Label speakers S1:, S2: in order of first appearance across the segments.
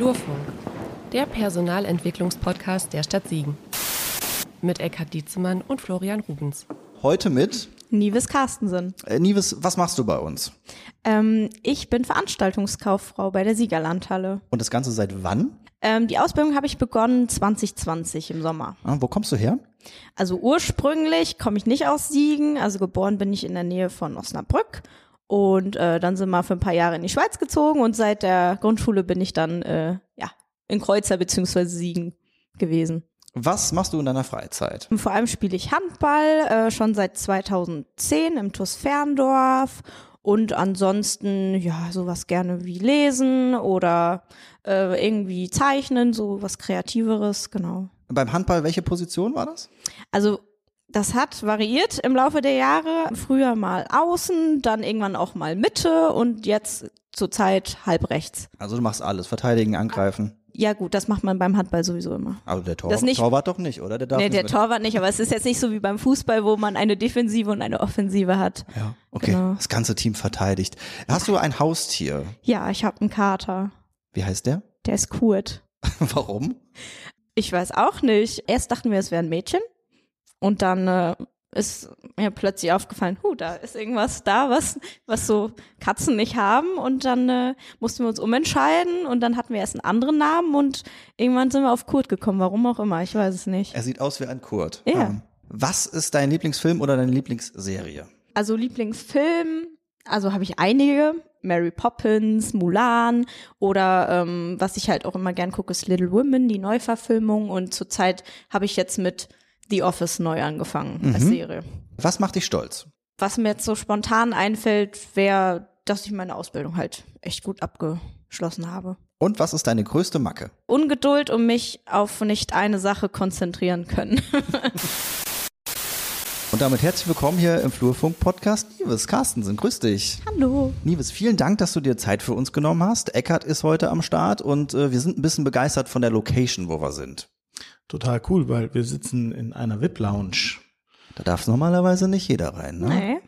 S1: Flurfunk, der Personalentwicklungspodcast der Stadt Siegen. Mit Eckhard Dietzemann und Florian Rubens.
S2: Heute mit
S3: Nives Carstensen.
S2: äh, Nives, was machst du bei uns?
S3: Ähm, ich bin Veranstaltungskauffrau bei der Siegerlandhalle.
S2: Und das Ganze seit wann?
S3: Ähm, die Ausbildung habe ich begonnen 2020 im Sommer.
S2: Ah, wo kommst du her?
S3: Also ursprünglich komme ich nicht aus Siegen, also geboren bin ich in der Nähe von Osnabrück. Und äh, dann sind wir für ein paar Jahre in die Schweiz gezogen und seit der Grundschule bin ich dann äh, ja in Kreuzer beziehungsweise Siegen gewesen.
S2: Was machst du in deiner Freizeit?
S3: Vor allem spiele ich Handball äh, schon seit 2010 im TuS Ferndorf und ansonsten ja sowas gerne wie lesen oder äh, irgendwie zeichnen, so was kreativeres, genau.
S2: Beim Handball, welche Position war das?
S3: Also das hat variiert im Laufe der Jahre. Früher mal außen, dann irgendwann auch mal Mitte und jetzt zurzeit halb rechts.
S2: Also du machst alles, verteidigen, angreifen.
S3: Ja gut, das macht man beim Handball sowieso immer.
S2: Aber der Tor
S3: Das nicht-
S2: Torwart doch nicht, oder? Der darf
S3: Nee, der
S2: mit-
S3: Torwart nicht, aber es ist jetzt nicht so wie beim Fußball, wo man eine Defensive und eine Offensive hat.
S2: Ja, okay.
S3: Genau.
S2: Das ganze Team verteidigt. Hast du ein Haustier?
S3: Ja, ich habe einen Kater.
S2: Wie heißt der?
S3: Der ist Kurt.
S2: Warum?
S3: Ich weiß auch nicht. Erst dachten wir, es wäre ein Mädchen. Und dann äh, ist mir plötzlich aufgefallen, hu, da ist irgendwas da, was, was so Katzen nicht haben. Und dann äh, mussten wir uns umentscheiden und dann hatten wir erst einen anderen Namen und irgendwann sind wir auf Kurt gekommen, warum auch immer, ich weiß es nicht.
S2: Er sieht aus wie ein Kurt.
S3: Ja.
S2: Ah. Was ist dein Lieblingsfilm oder deine Lieblingsserie?
S3: Also Lieblingsfilm, also habe ich einige. Mary Poppins, Mulan oder ähm, was ich halt auch immer gern gucke, ist Little Women, die Neuverfilmung. Und zurzeit habe ich jetzt mit The Office neu angefangen als Serie.
S2: Was macht dich stolz?
S3: Was mir jetzt so spontan einfällt, wäre, dass ich meine Ausbildung halt echt gut abgeschlossen habe.
S2: Und was ist deine größte Macke?
S3: Ungeduld und mich auf nicht eine Sache konzentrieren können.
S2: Und damit herzlich willkommen hier im Flurfunk-Podcast. Nives Carstensen, grüß dich.
S3: Hallo.
S2: Nives, vielen Dank, dass du dir Zeit für uns genommen hast. Eckart ist heute am Start und äh, wir sind ein bisschen begeistert von der Location, wo wir sind.
S4: Total cool, weil wir sitzen in einer VIP-Lounge.
S2: Da darf normalerweise nicht jeder rein. Ne?
S3: Nee.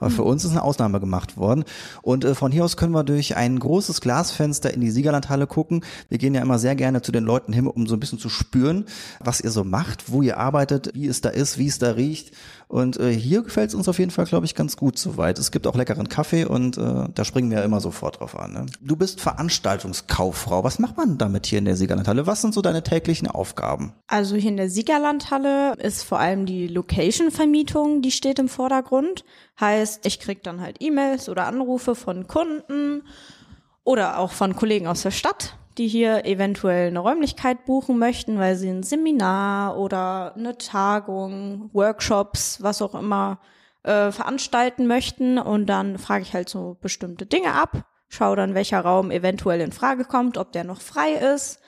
S2: Aber für uns ist eine Ausnahme gemacht worden. Und äh, von hier aus können wir durch ein großes Glasfenster in die Siegerlandhalle gucken. Wir gehen ja immer sehr gerne zu den Leuten hin, um so ein bisschen zu spüren, was ihr so macht, wo ihr arbeitet, wie es da ist, wie es da riecht. Und äh, hier gefällt es uns auf jeden Fall, glaube ich, ganz gut soweit. Es gibt auch leckeren Kaffee und äh, da springen wir ja immer sofort drauf an. Ne? Du bist Veranstaltungskauffrau. Was macht man damit hier in der Siegerlandhalle? Was sind so deine täglichen Aufgaben?
S3: Also hier in der Siegerlandhalle ist vor allem die Location-Vermietung, die steht im Vordergrund. Heißt, ich krieg dann halt E-Mails oder Anrufe von Kunden oder auch von Kollegen aus der Stadt, die hier eventuell eine Räumlichkeit buchen möchten, weil sie ein Seminar oder eine Tagung, Workshops, was auch immer äh, veranstalten möchten. Und dann frage ich halt so bestimmte Dinge ab, schaue dann, welcher Raum eventuell in Frage kommt, ob der noch frei ist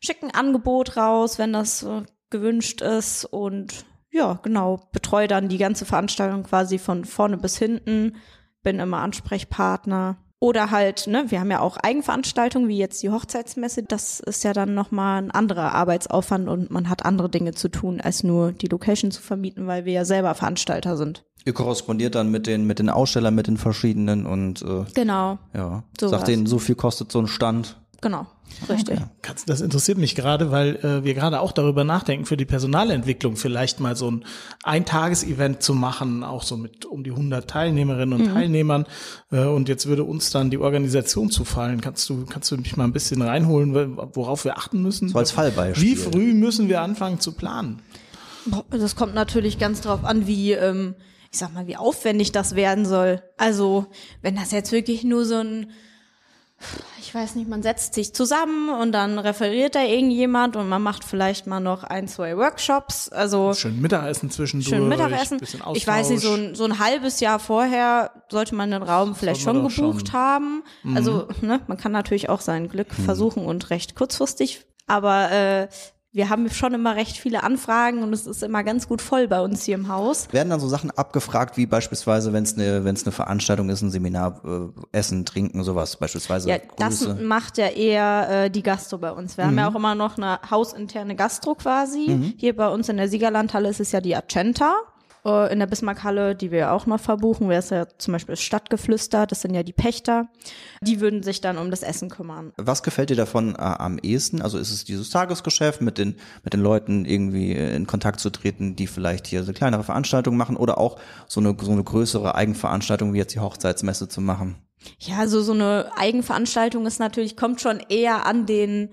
S3: schick ein Angebot raus, wenn das äh, gewünscht ist und ja, genau, betreue dann die ganze Veranstaltung quasi von vorne bis hinten, bin immer Ansprechpartner. Oder halt, ne, wir haben ja auch Eigenveranstaltungen, wie jetzt die Hochzeitsmesse. Das ist ja dann nochmal ein anderer Arbeitsaufwand und man hat andere Dinge zu tun, als nur die Location zu vermieten, weil wir ja selber Veranstalter sind.
S2: Ihr korrespondiert dann mit den, mit den Ausstellern, mit den verschiedenen und äh,
S3: Genau,
S2: ja, sagt denen, so viel kostet so ein Stand.
S3: Genau, richtig.
S4: Katz, Das interessiert mich gerade, weil äh, wir gerade auch darüber nachdenken, für die Personalentwicklung vielleicht mal so ein Eintages-Event zu machen, auch so mit um die 100 Teilnehmerinnen und Teilnehmern. Äh, und jetzt würde uns dann die Organisation zufallen. Kannst du, kannst du mich mal ein bisschen reinholen, worauf wir achten müssen?
S2: So als Fallbeispiel.
S4: Wie früh müssen wir anfangen zu planen?
S3: Das kommt natürlich ganz drauf an, wie, ähm, ich sag mal, wie aufwendig das werden soll. Also, wenn das jetzt wirklich nur so ein, ich weiß nicht, man setzt sich zusammen und dann referiert da irgendjemand und man macht vielleicht mal noch ein, zwei Workshops. Also,
S4: Schön Mittagessen zwischendurch.
S3: schön Mittagessen. Ich weiß nicht, so ein, so ein halbes Jahr vorher sollte man den Raum vielleicht schon gebucht
S4: schon. Mhm.
S3: haben. Also, ne, man kann natürlich auch sein Glück versuchen und recht kurzfristig. Aber äh, wir haben schon immer recht viele Anfragen und es ist immer ganz gut voll bei uns hier im Haus.
S2: Werden dann so Sachen abgefragt, wie beispielsweise, wenn es eine, wenn es eine Veranstaltung ist, ein Seminar, äh, Essen, Trinken, sowas, beispielsweise
S3: Ja, das
S2: Grüße. Mhm.
S3: macht ja eher äh, die Gastro bei uns. Wir haben ja auch immer noch eine hausinterne Gastro quasi. Hier bei uns in der Siegerlandhalle ist es ja die Accenta. Äh, in der Bismarckhalle, die wir auch noch verbuchen, wäre es ja zum Beispiel das Stadtgeflüster, das sind ja die Pächter, die würden sich dann um das Essen kümmern.
S2: Was gefällt dir davon äh, am ehesten? Also ist es dieses Tagesgeschäft, mit den, mit den Leuten irgendwie äh, in Kontakt zu treten, die vielleicht hier so kleinere Veranstaltungen machen oder auch so eine, so eine größere Eigenveranstaltung wie jetzt die Hochzeitsmesse zu machen?
S3: Ja, also so eine Eigenveranstaltung ist natürlich, kommt schon eher an den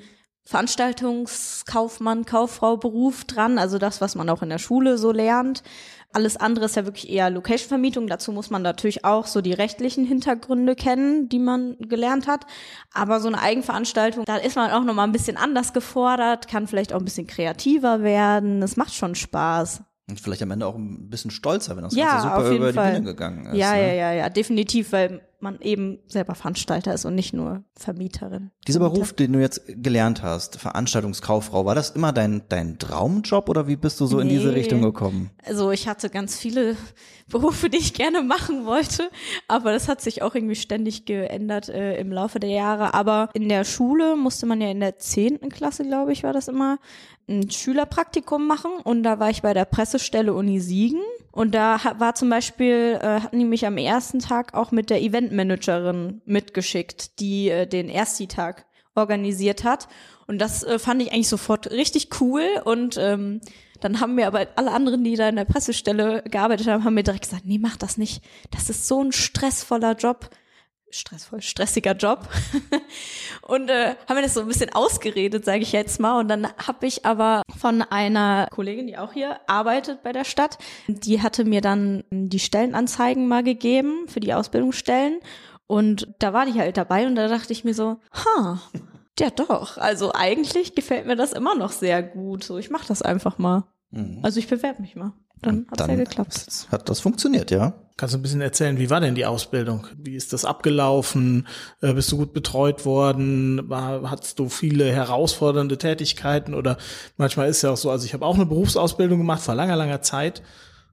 S3: Veranstaltungskaufmann, Kauffrau Beruf dran, also das, was man auch in der Schule so lernt. Alles andere ist ja wirklich eher Location-Vermietung. Dazu muss man natürlich auch so die rechtlichen Hintergründe kennen, die man gelernt hat. Aber so eine Eigenveranstaltung, da ist man auch noch mal ein bisschen anders gefordert, kann vielleicht auch ein bisschen kreativer werden. Das macht schon Spaß.
S2: Und vielleicht am Ende auch ein bisschen stolzer, wenn das
S3: Ja,
S2: Ganze super
S3: auf jeden
S2: über
S3: Fall.
S2: die Bühne gegangen ist.
S3: ja,
S2: ne?
S3: ja, ja, ja, definitiv, weil man eben selber Veranstalter ist und nicht nur Vermieterin.
S2: Dieser Beruf, den du jetzt gelernt hast, Veranstaltungskauffrau, war das immer dein, dein Traumjob oder wie bist du so in diese
S3: Nee.
S2: Richtung gekommen?
S3: Also ich hatte ganz viele Berufe, die ich gerne machen wollte, aber das hat sich auch irgendwie ständig geändert äh, im Laufe der Jahre. Aber in der Schule musste man ja in der zehnten Klasse, glaube ich, war das immer, ein Schülerpraktikum machen und da war ich bei der Pressestelle Uni Siegen und da war zum Beispiel, äh, hatten die mich am ersten Tag auch mit der Eventmanagerin mitgeschickt, die äh, den Ersti-Tag organisiert hat. Und das äh, fand ich eigentlich sofort richtig cool. Und ähm, dann haben mir aber alle anderen, die da in der Pressestelle gearbeitet haben, haben mir direkt gesagt, nee, mach das nicht. Das ist so ein stressvoller Job. Stressvoll, stressiger Job. und äh, haben mir das so ein bisschen ausgeredet, sage ich jetzt mal. Und dann habe ich aber von einer Kollegin, die auch hier arbeitet bei der Stadt, die hatte mir dann die Stellenanzeigen mal gegeben für die Ausbildungsstellen. Und da war die halt dabei und da dachte ich mir so, ha, ja doch. Also eigentlich gefällt mir das immer noch sehr gut. So, ich mache das einfach mal. Also ich bewerbe mich mal. Dann hat's ja geklappt.
S2: Hat das funktioniert, ja?
S4: Kannst du ein bisschen erzählen, wie war denn die Ausbildung? Wie ist das abgelaufen? Äh, bist du gut betreut worden? War, hattest du viele herausfordernde Tätigkeiten? Oder manchmal ist ja auch so, also ich habe auch eine Berufsausbildung gemacht vor langer, langer Zeit.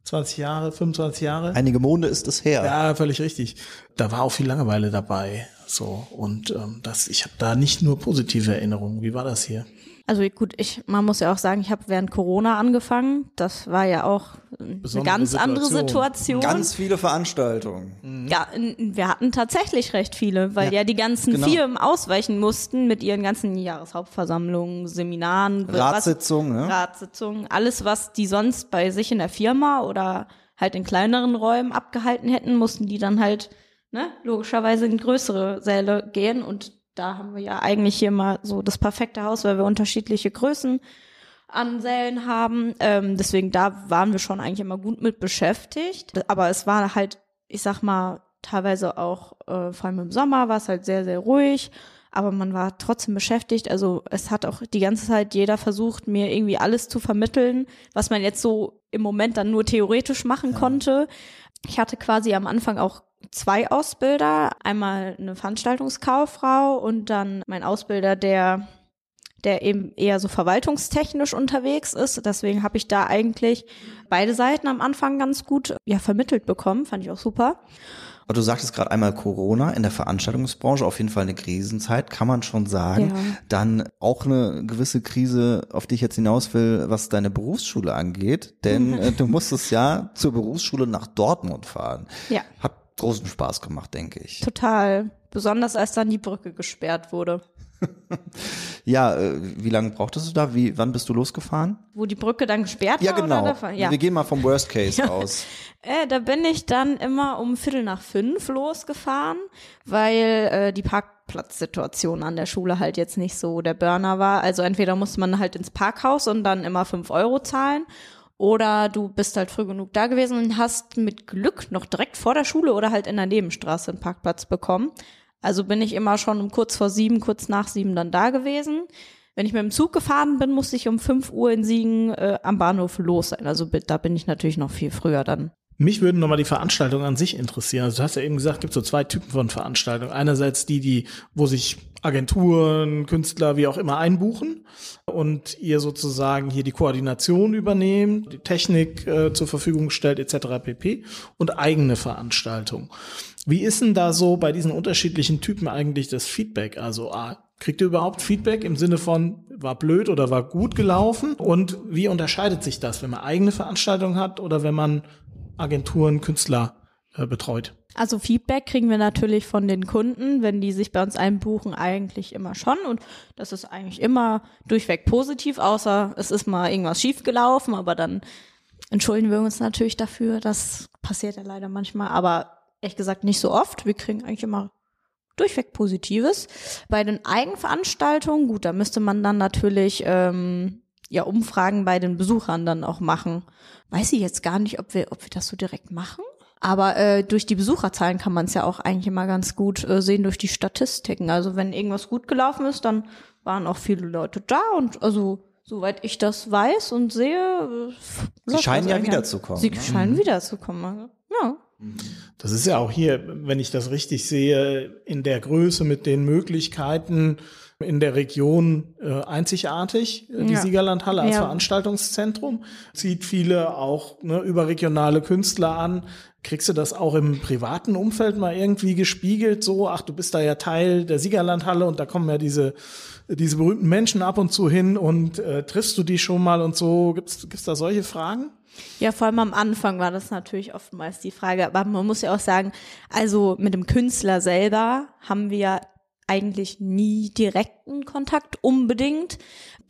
S4: 20 Jahre, 25 Jahre.
S2: Einige Monde ist es her.
S4: Ja, völlig richtig. Da war auch viel Langeweile dabei. So und ähm, das, ich habe da nicht nur positive Erinnerungen. Wie war das hier?
S3: Also gut, ich, man muss ja auch sagen, ich habe während Corona angefangen. Das war ja auch eine
S4: Besondere
S3: ganz andere
S4: Situation.
S3: Situation.
S2: Ganz viele Veranstaltungen.
S3: ja, n- wir hatten tatsächlich recht viele, weil
S2: Ja,
S3: ja, die ganzen
S2: genau.
S3: Firmen ausweichen mussten mit ihren ganzen Jahreshauptversammlungen, Seminaren,
S2: Ratssitzungen, ne?
S3: Ratssitzungen, alles, was die sonst bei sich in der Firma oder halt in kleineren Räumen abgehalten hätten, mussten die dann halt, ne, logischerweise in größere Säle gehen und da haben wir ja eigentlich hier mal so das perfekte Haus, weil wir unterschiedliche Größen an Sälen haben. Ähm, deswegen da waren wir schon eigentlich immer gut mit beschäftigt. Aber es war halt, ich sag mal, teilweise auch, äh, vor allem im Sommer war es halt sehr, sehr ruhig. Aber man war trotzdem beschäftigt. Also es hat auch die ganze Zeit jeder versucht, mir irgendwie alles zu vermitteln, was man jetzt so im Moment dann nur theoretisch machen konnte. Ich hatte quasi am Anfang auch zwei Ausbilder. Einmal eine Veranstaltungskauffrau und dann mein Ausbilder, der der eben eher so verwaltungstechnisch unterwegs ist. Deswegen habe ich da eigentlich beide Seiten am Anfang ganz gut ja vermittelt bekommen. Fand ich auch super.
S2: Aber du sagtest gerade einmal Corona in der Veranstaltungsbranche, auf jeden Fall eine Krisenzeit, kann man schon sagen.
S3: Ja.
S2: Dann auch eine gewisse Krise, auf die ich jetzt hinaus will, was deine Berufsschule angeht. Denn äh, du musstest ja zur Berufsschule nach Dortmund fahren.
S3: Ja.
S2: Hat großen Spaß gemacht, denke ich.
S3: Total. Besonders als dann die Brücke gesperrt wurde.
S2: Ja, äh, wie lange brauchtest du da? Wie, wann bist du losgefahren?
S3: Wo die Brücke dann gesperrt
S2: Ja,
S3: war?
S2: genau.
S3: Oder? Ja.
S2: Wir gehen mal vom Worst Case
S3: Ja.
S2: aus.
S3: Äh, da bin ich dann immer um Viertel nach fünf losgefahren, weil äh, die Parkplatzsituation an der Schule halt jetzt nicht so der Burner war. Also entweder musste man halt ins Parkhaus und dann immer fünf Euro zahlen. Oder du bist halt früh genug da gewesen und hast mit Glück noch direkt vor der Schule oder halt in der Nebenstraße einen Parkplatz bekommen. Also bin ich immer schon um kurz vor sieben, kurz nach sieben dann da gewesen. Wenn ich mit dem Zug gefahren bin, musste ich um fünf Uhr in Siegen äh, am Bahnhof los sein. Also da bin ich natürlich noch viel früher dann.
S4: Mich würden nochmal die Veranstaltungen an sich interessieren. Also du hast ja eben gesagt, es gibt so zwei Typen von Veranstaltungen. Einerseits die, die, wo sich Agenturen, Künstler, wie auch immer einbuchen und ihr sozusagen hier die Koordination übernehmt, die Technik äh, zur Verfügung stellt, etc. pp. und eigene Veranstaltungen. Wie ist denn da so bei diesen unterschiedlichen Typen eigentlich das Feedback? Also A, kriegt ihr überhaupt Feedback im Sinne von war blöd oder war gut gelaufen? Und wie unterscheidet sich das, wenn man eigene Veranstaltungen hat oder wenn man Agenturen, Künstler betreut?
S3: Also Feedback kriegen wir natürlich von den Kunden, wenn die sich bei uns einbuchen, eigentlich immer schon. Und das ist eigentlich immer durchweg positiv, außer es ist mal irgendwas schiefgelaufen, aber dann entschuldigen wir uns natürlich dafür. Das passiert ja leider manchmal, aber ehrlich gesagt nicht so oft. Wir kriegen eigentlich immer durchweg Positives. Bei den Eigenveranstaltungen, gut, da müsste man dann natürlich ähm, ja Umfragen bei den Besuchern dann auch machen. Weiß ich jetzt gar nicht, ob wir, ob wir das so direkt machen. Aber äh, durch die Besucherzahlen kann man es ja auch eigentlich immer ganz gut äh, sehen durch die Statistiken. Also wenn irgendwas gut gelaufen ist, dann waren auch viele Leute da und also soweit ich das weiß und sehe, äh,
S2: Sie scheinen ja wiederzukommen.
S3: Sie
S2: ne?
S3: scheinen wiederzukommen. Also, ja.
S4: Das ist ja auch hier, wenn ich das richtig sehe, in der Größe mit den Möglichkeiten in der Region äh, einzigartig. Äh, Die
S3: Ja.
S4: Siegerlandhalle als
S3: Ja.
S4: Veranstaltungszentrum zieht viele auch ne, überregionale Künstler an. Kriegst du das auch im privaten Umfeld mal irgendwie gespiegelt? So, ach, du bist da ja Teil der Siegerlandhalle und da kommen ja diese diese berühmten Menschen ab und zu hin und äh, triffst du die schon mal und so? Gibt's gibt's da solche Fragen?
S3: Ja, vor allem am Anfang war das natürlich oftmals die Frage. Aber man muss ja auch sagen, also mit dem Künstler selber haben wir eigentlich nie direkten Kontakt unbedingt.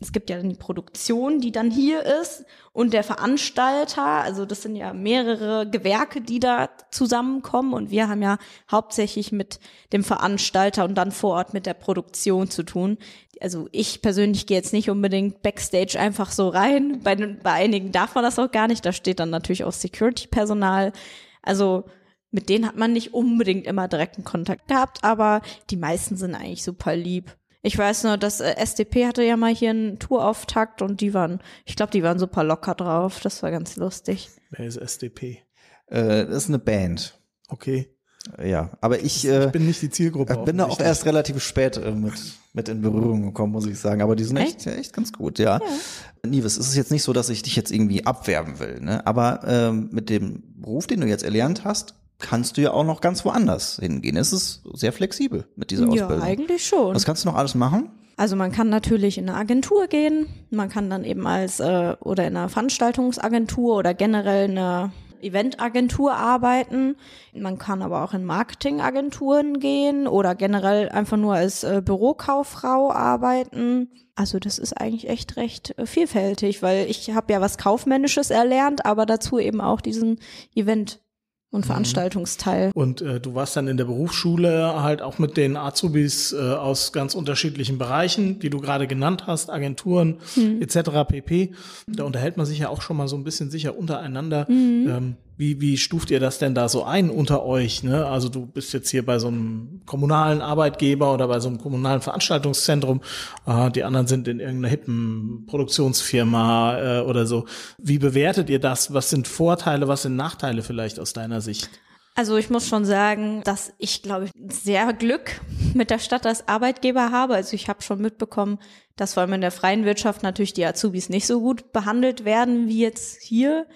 S3: Es gibt ja dann die Produktion, die dann hier ist und der Veranstalter. Also das sind ja mehrere Gewerke, die da zusammenkommen und wir haben ja hauptsächlich mit dem Veranstalter und dann vor Ort mit der Produktion zu tun. Also ich persönlich gehe jetzt nicht unbedingt backstage einfach so rein. Bei, bei einigen darf man das auch gar nicht. Da steht dann natürlich auch Security-Personal. Also mit denen hat man nicht unbedingt immer direkten Kontakt gehabt, aber die meisten sind eigentlich super lieb. Ich weiß nur, dass äh, SDP hatte ja mal hier einen Tourauftakt und die waren, ich glaube, die waren super locker drauf. Das war ganz lustig.
S4: Wer ist SDP?
S2: Äh, das ist eine Band.
S4: Okay.
S2: Ja, aber ich, äh,
S4: Ich bin nicht die Zielgruppe.
S2: ich bin da auch erst relativ spät äh, mit, mit in Berührung gekommen, muss ich sagen. Aber die sind echt, echt ganz gut, ja. Nives, es ist jetzt nicht so, dass ich dich jetzt irgendwie abwerben will, ne? Aber ähm, mit dem Beruf, den du jetzt erlernt hast, kannst du ja auch noch ganz woanders hingehen. Es ist sehr flexibel mit dieser
S3: Ja,
S2: Ausbildung.
S3: eigentlich schon.
S2: Was kannst du noch alles machen?
S3: Also man kann natürlich in eine Agentur gehen, man kann dann eben als äh, oder in einer Veranstaltungsagentur oder generell eine Eventagentur arbeiten. Man kann aber auch in Marketingagenturen gehen oder generell einfach nur als äh, Bürokauffrau arbeiten. Also das ist eigentlich echt recht äh, vielfältig, weil ich habe ja was Kaufmännisches erlernt, aber dazu eben auch diesen Event- und Veranstaltungsteil.
S4: Und äh, du warst dann in der Berufsschule halt auch mit den Azubis äh, aus ganz unterschiedlichen Bereichen, die du gerade genannt hast, Agenturen etc. pp. Da unterhält man sich ja auch schon mal so ein bisschen sicher untereinander. Ähm, wie, wie stuft ihr das denn da so ein unter euch? Ne? Also du bist jetzt hier bei so einem kommunalen Arbeitgeber oder bei so einem kommunalen Veranstaltungszentrum. Äh, die anderen sind in irgendeiner hippen Produktionsfirma äh, oder so. Wie bewertet ihr das? Was sind Vorteile, was sind Nachteile vielleicht aus deiner Sicht?
S3: Also ich muss schon sagen, dass ich, glaube ich, sehr Glück mit der Stadt als Arbeitgeber habe. Also ich habe schon mitbekommen, dass vor allem in der freien Wirtschaft natürlich die Azubis nicht so gut behandelt werden wie jetzt hier.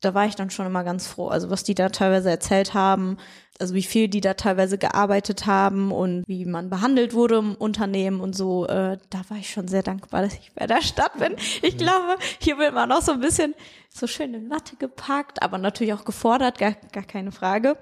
S3: Da war ich dann schon immer ganz froh. Also was die da teilweise erzählt haben, also wie viel die da teilweise gearbeitet haben und wie man behandelt wurde im Unternehmen und so, äh, da war ich schon sehr dankbar, dass ich bei der Stadt bin. Ich glaube, hier wird man auch so ein bisschen so schön in Watte gepackt, aber natürlich auch gefordert, gar, gar keine Frage.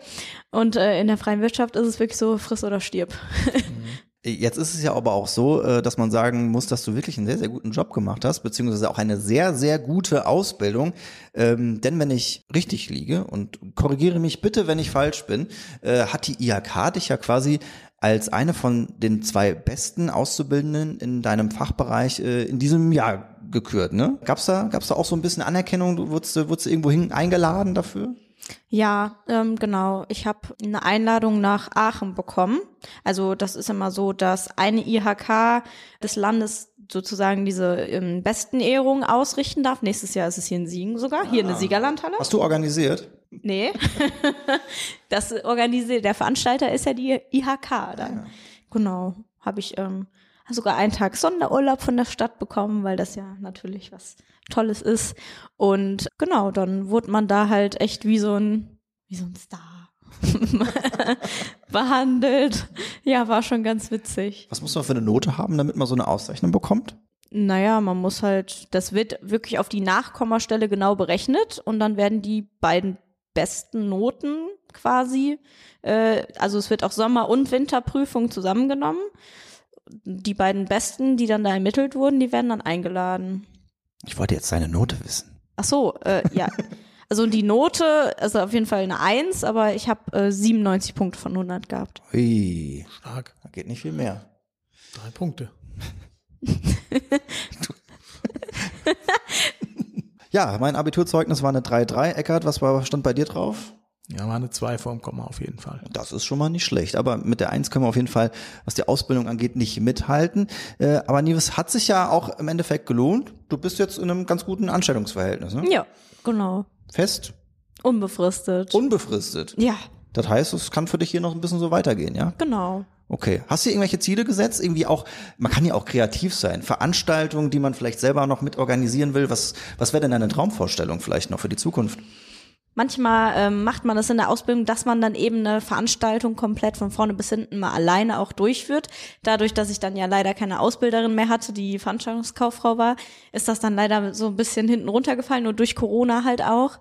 S3: Und äh, in der freien Wirtschaft ist es wirklich so, friss oder stirb.
S2: Jetzt ist es ja aber auch so, äh, dass man sagen muss, dass du wirklich einen sehr, sehr guten Job gemacht hast, beziehungsweise auch eine sehr, sehr gute Ausbildung. Ähm, denn wenn ich richtig liege, und korrigiere mich bitte, wenn ich falsch bin, äh, hat die IHK dich ja quasi als eine von den zwei besten Auszubildenden in deinem Fachbereich äh, in diesem Jahr gekürt, ne? Gab's da, gab's da auch so ein bisschen Anerkennung? Du wurdest, wurdest du irgendwo hin eingeladen dafür?
S3: Ja, ähm, genau. Ich habe eine Einladung nach Aachen bekommen. Also das ist immer so, dass eine IHK des Landes sozusagen diese ähm, besten Ehrungen ausrichten darf. Nächstes Jahr ist es hier in Siegen sogar, hier in der Siegerlandhalle.
S2: Hast du organisiert?
S3: Nee. das organisiert, der Veranstalter ist ja die IHK dann. Genau. Habe ich ähm, sogar einen Tag Sonderurlaub von der Stadt bekommen, weil das ja natürlich was Tolles ist. Und genau, dann wurde man da halt echt wie so ein, wie so ein Star behandelt. Ja, war schon ganz witzig.
S2: Was muss man für eine Note haben, damit man so eine Auszeichnung bekommt?
S3: Naja, man muss halt, das wird wirklich auf die Nachkommastelle genau berechnet und dann werden die beiden besten Noten quasi. Äh, also es wird auch Sommer- und Winterprüfung zusammengenommen. Die beiden besten, die dann da ermittelt wurden, die werden dann eingeladen.
S2: Ich wollte jetzt seine Note wissen.
S3: Ach so, äh, ja. Also die Note, also auf jeden Fall eine Eins, aber ich habe äh, 97 Punkte von 100 gehabt.
S2: Ui,
S4: Stark.
S2: da geht nicht viel mehr.
S4: Drei Punkte.
S2: Ja, mein Abiturzeugnis war eine 3-3. Eckart, was war, stand bei dir drauf?
S4: Ja, war eine zwei vorm Komma auf jeden Fall.
S2: Das ist schon mal nicht schlecht. Aber mit der 1 können wir auf jeden Fall, was die Ausbildung angeht, nicht mithalten. Äh, aber Nives hat sich ja auch im Endeffekt gelohnt. Du bist jetzt in einem ganz guten Anstellungsverhältnis. Ne?
S3: Ja, genau.
S2: Fest,
S3: Unbefristet.
S2: unbefristet.
S3: ja,
S2: Das heißt, es kann für dich hier noch ein bisschen so weitergehen, ja?
S3: genau.
S2: Okay. Hast du irgendwelche Ziele gesetzt? Irgendwie auch, man kann ja auch kreativ sein. Veranstaltungen, die man vielleicht selber noch mit organisieren will. Was, was wäre denn deine Traumvorstellung vielleicht noch für die Zukunft?
S3: Manchmal ähm, macht man das in der Ausbildung, dass man dann eben eine Veranstaltung komplett von vorne bis hinten mal alleine auch durchführt. Dadurch, dass ich dann ja leider keine Ausbilderin mehr hatte, die Veranstaltungskauffrau war, ist das dann leider so ein bisschen hinten runtergefallen, nur durch Corona halt auch.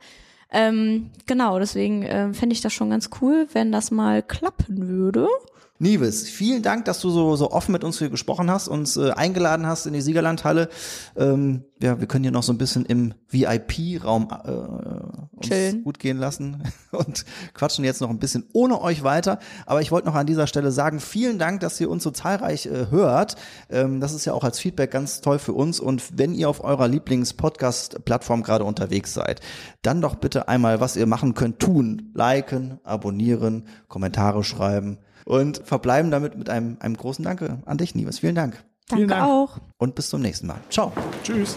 S3: Ähm, genau, deswegen ähm, fände ich das schon ganz cool, wenn das mal klappen würde.
S2: Nives, vielen Dank, dass du so, so offen mit uns hier gesprochen hast, uns äh, eingeladen hast in die Siegerlandhalle. Ähm, ja, wir können hier noch so ein bisschen im VIP-Raum äh, uns gut gehen lassen und quatschen jetzt noch ein bisschen ohne euch weiter. Aber ich wollte noch an dieser Stelle sagen, vielen Dank, dass ihr uns so zahlreich äh, hört. Ähm, das ist ja auch als Feedback ganz toll für uns. Und wenn ihr auf eurer Lieblings-Podcast-Plattform gerade unterwegs seid, dann doch bitte einmal, was ihr machen könnt, tun. Liken, abonnieren, Kommentare schreiben und verbleiben damit mit einem, einem großen Danke an dich, Nives. Vielen Dank.
S3: Danke
S4: Dank.
S3: auch.
S2: Und bis zum nächsten Mal. Ciao.
S4: Tschüss.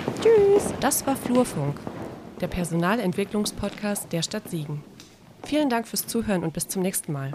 S1: Das war Flurfunk, der Personalentwicklungspodcast der Stadt Siegen. Vielen Dank fürs Zuhören und bis zum nächsten Mal.